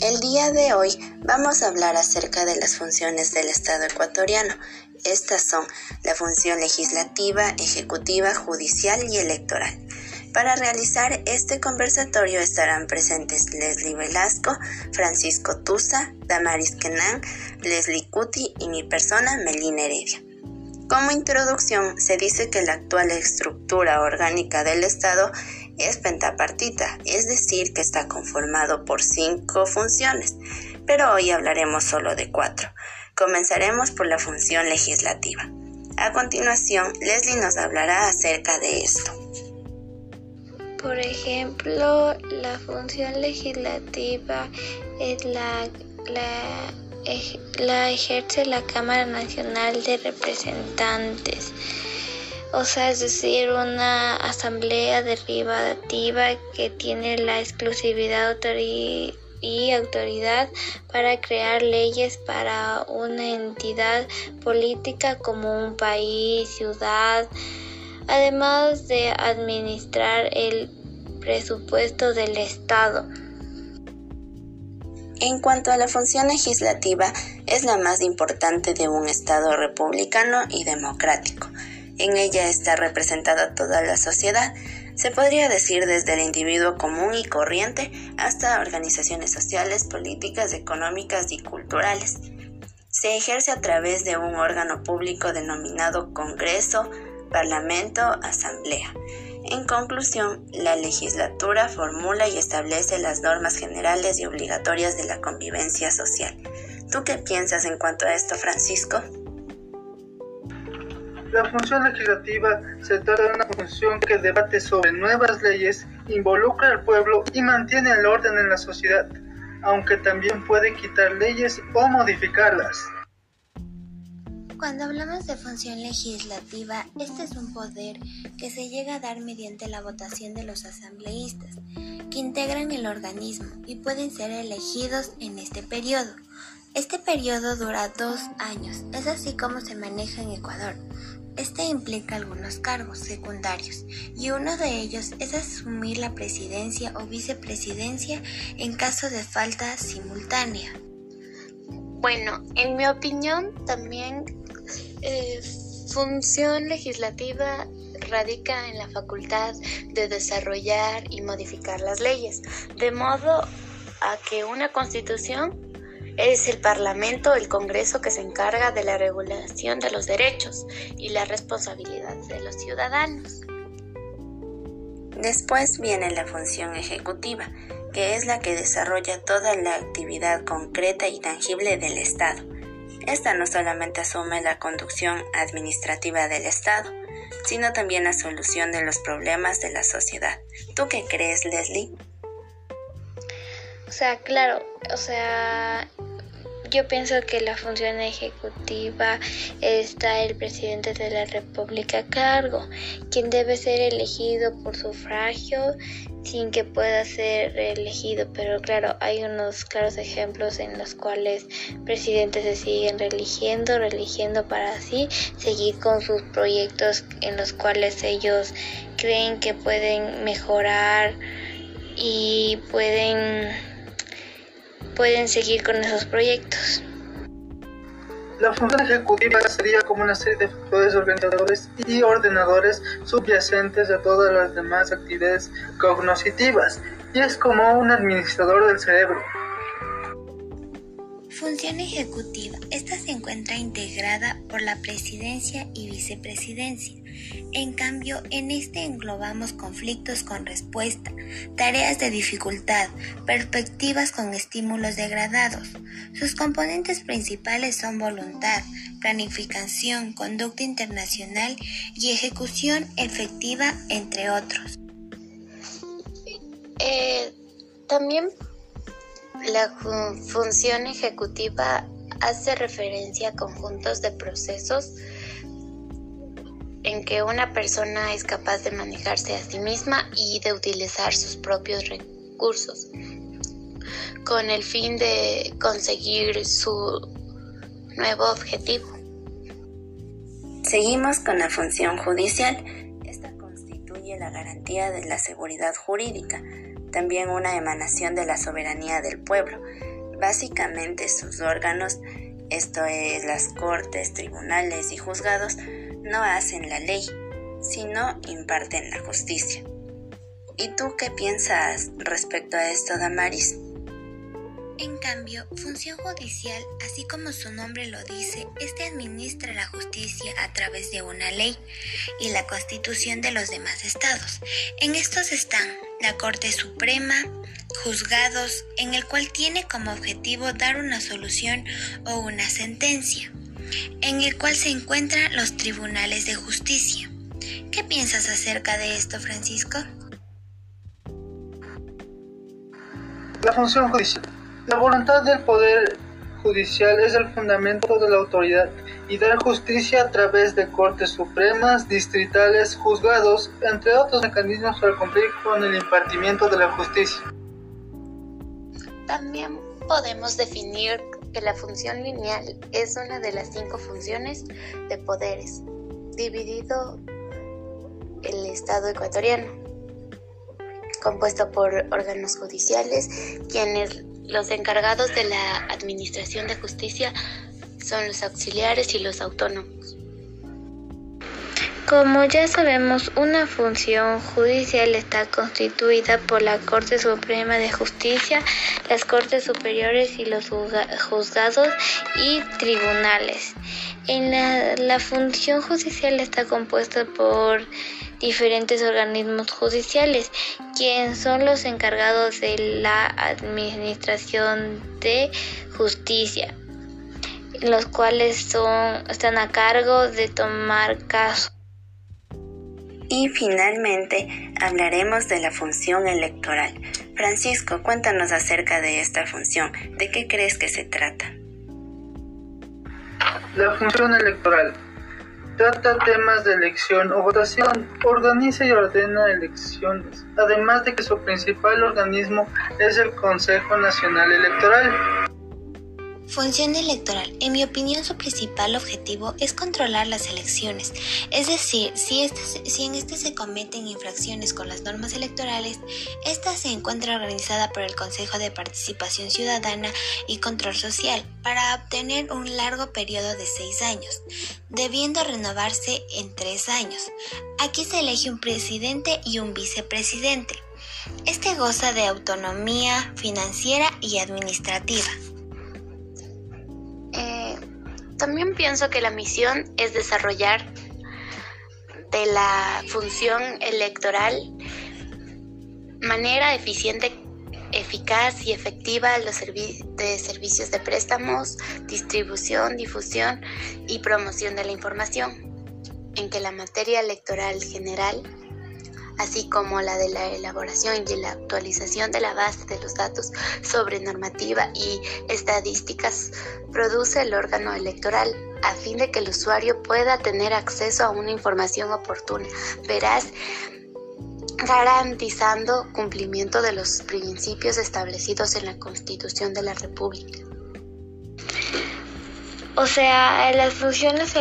El día de hoy vamos a hablar acerca de las funciones del Estado ecuatoriano. Estas son la función legislativa, ejecutiva, judicial y electoral. Para realizar este conversatorio estarán presentes Leslie Velasco, Francisco Tusa, Damaris Kenan, Leslie Cuti y mi persona Melina Heredia. Como introducción, se dice que la actual estructura orgánica del Estado es pentapartita, es decir, que está conformado por cinco funciones, pero hoy hablaremos solo de cuatro. Comenzaremos por la función legislativa. A continuación, Leslie nos hablará acerca de esto. Por ejemplo, la función legislativa es la, la la ejerce la Cámara Nacional de Representantes, o sea, es decir, una asamblea derivativa que tiene la exclusividad y autoridad para crear leyes para una entidad política como un país, ciudad, además de administrar el presupuesto del Estado. En cuanto a la función legislativa, es la más importante de un Estado republicano y democrático. En ella está representada toda la sociedad, se podría decir desde el individuo común y corriente hasta organizaciones sociales, políticas, económicas y culturales. Se ejerce a través de un órgano público denominado Congreso, Parlamento, Asamblea. En conclusión, la legislatura formula y establece las normas generales y obligatorias de la convivencia social. ¿Tú qué piensas en cuanto a esto, Francisco? La función legislativa se trata de una función que debate sobre nuevas leyes, involucra al pueblo y mantiene el orden en la sociedad, aunque también puede quitar leyes o modificarlas. Cuando hablamos de función legislativa, este es un poder que se llega a dar mediante la votación de los asambleístas, que integran el organismo y pueden ser elegidos en este periodo. Este periodo dura dos años, es así como se maneja en Ecuador. Este implica algunos cargos secundarios y uno de ellos es asumir la presidencia o vicepresidencia en caso de falta simultánea. Bueno, en mi opinión también eh, función legislativa radica en la facultad de desarrollar y modificar las leyes, de modo a que una constitución es el Parlamento, el Congreso que se encarga de la regulación de los derechos y la responsabilidad de los ciudadanos. Después viene la función ejecutiva, que es la que desarrolla toda la actividad concreta y tangible del Estado esta no solamente asume la conducción administrativa del Estado, sino también la solución de los problemas de la sociedad. ¿Tú qué crees, Leslie? O sea, claro, o sea, yo pienso que la función ejecutiva está el presidente de la República a cargo, quien debe ser elegido por sufragio sin que pueda ser elegido, pero claro, hay unos claros ejemplos en los cuales presidentes se siguen religiendo, religiendo para así seguir con sus proyectos en los cuales ellos creen que pueden mejorar y pueden pueden seguir con esos proyectos. La función ejecutiva sería como una serie de factores organizadores y ordenadores subyacentes a todas las demás actividades cognitivas y es como un administrador del cerebro. Función ejecutiva. Esta se encuentra integrada por la presidencia y vicepresidencia. En cambio, en este englobamos conflictos con respuesta, tareas de dificultad, perspectivas con estímulos degradados. Sus componentes principales son voluntad, planificación, conducta internacional y ejecución efectiva, entre otros. Eh, también la función ejecutiva hace referencia a conjuntos de procesos en que una persona es capaz de manejarse a sí misma y de utilizar sus propios recursos con el fin de conseguir su nuevo objetivo. Seguimos con la función judicial. Esta constituye la garantía de la seguridad jurídica también una emanación de la soberanía del pueblo. Básicamente sus órganos, esto es las cortes, tribunales y juzgados, no hacen la ley, sino imparten la justicia. ¿Y tú qué piensas respecto a esto, Damaris? En cambio, función judicial, así como su nombre lo dice, este administra la justicia a través de una ley y la constitución de los demás estados. En estos están la Corte Suprema, juzgados, en el cual tiene como objetivo dar una solución o una sentencia, en el cual se encuentran los tribunales de justicia. ¿Qué piensas acerca de esto, Francisco? La función judicial. La voluntad del Poder Judicial es el fundamento de la autoridad y dar justicia a través de cortes supremas, distritales, juzgados, entre otros mecanismos para cumplir con el impartimiento de la justicia. También podemos definir que la función lineal es una de las cinco funciones de poderes, dividido el Estado ecuatoriano, compuesto por órganos judiciales, quienes los encargados de la administración de justicia son los auxiliares y los autónomos. Como ya sabemos, una función judicial está constituida por la Corte Suprema de Justicia, las Cortes Superiores y los juzgados y tribunales. En la, función judicial está compuesta por diferentes organismos judiciales, quienes son los encargados de la administración de justicia, los cuales son, están a cargo de tomar casos. Y finalmente hablaremos de la función electoral. Francisco, cuéntanos acerca de esta función. ¿De qué crees que se trata? La función electoral Trata temas de elección o votación, organiza y ordena elecciones, además de que su principal organismo es el Consejo Nacional Electoral. Función electoral. En mi opinión, su principal objetivo es controlar las elecciones. Es decir, si, este, si en este se cometen infracciones con las normas electorales, esta se encuentra organizada por el Consejo de Participación Ciudadana y Control Social para obtener un largo periodo de seis años, debiendo renovarse en tres años. Aquí se elige un presidente y un vicepresidente. Este goza de autonomía financiera y administrativa. También pienso que la misión es desarrollar de la función electoral manera eficiente, eficaz y efectiva los de servicios de préstamos, distribución, difusión y promoción de la información, en que la materia electoral general así como la de la elaboración y la actualización de la base de los datos sobre normativa y estadísticas, produce el órgano electoral a fin de que el usuario pueda tener acceso a una información oportuna, veraz, garantizando cumplimiento de los principios establecidos en la Constitución de la República. O sea, las funciones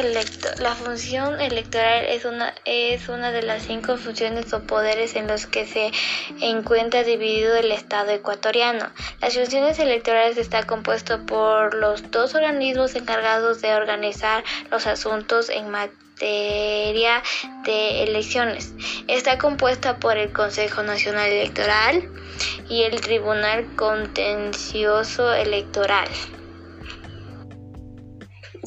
la función electoral es una, es una de las cinco funciones o poderes en los que se encuentra dividido el Estado ecuatoriano. Las funciones electorales está compuesto por los dos organismos encargados de organizar los asuntos en materia de elecciones. Está compuesta por el Consejo Nacional Electoral y el Tribunal Contencioso Electoral.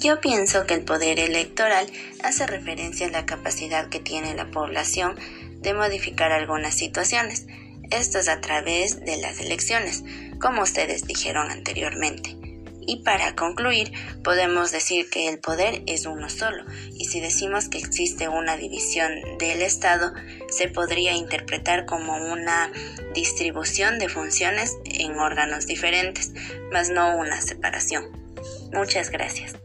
Yo pienso que el poder electoral hace referencia a la capacidad que tiene la población de modificar algunas situaciones. Esto es a través de las elecciones, como ustedes dijeron anteriormente. Y para concluir, podemos decir que el poder es uno solo, y si decimos que existe una división del Estado, se podría interpretar como una distribución de funciones en órganos diferentes, mas no una separación. Muchas gracias.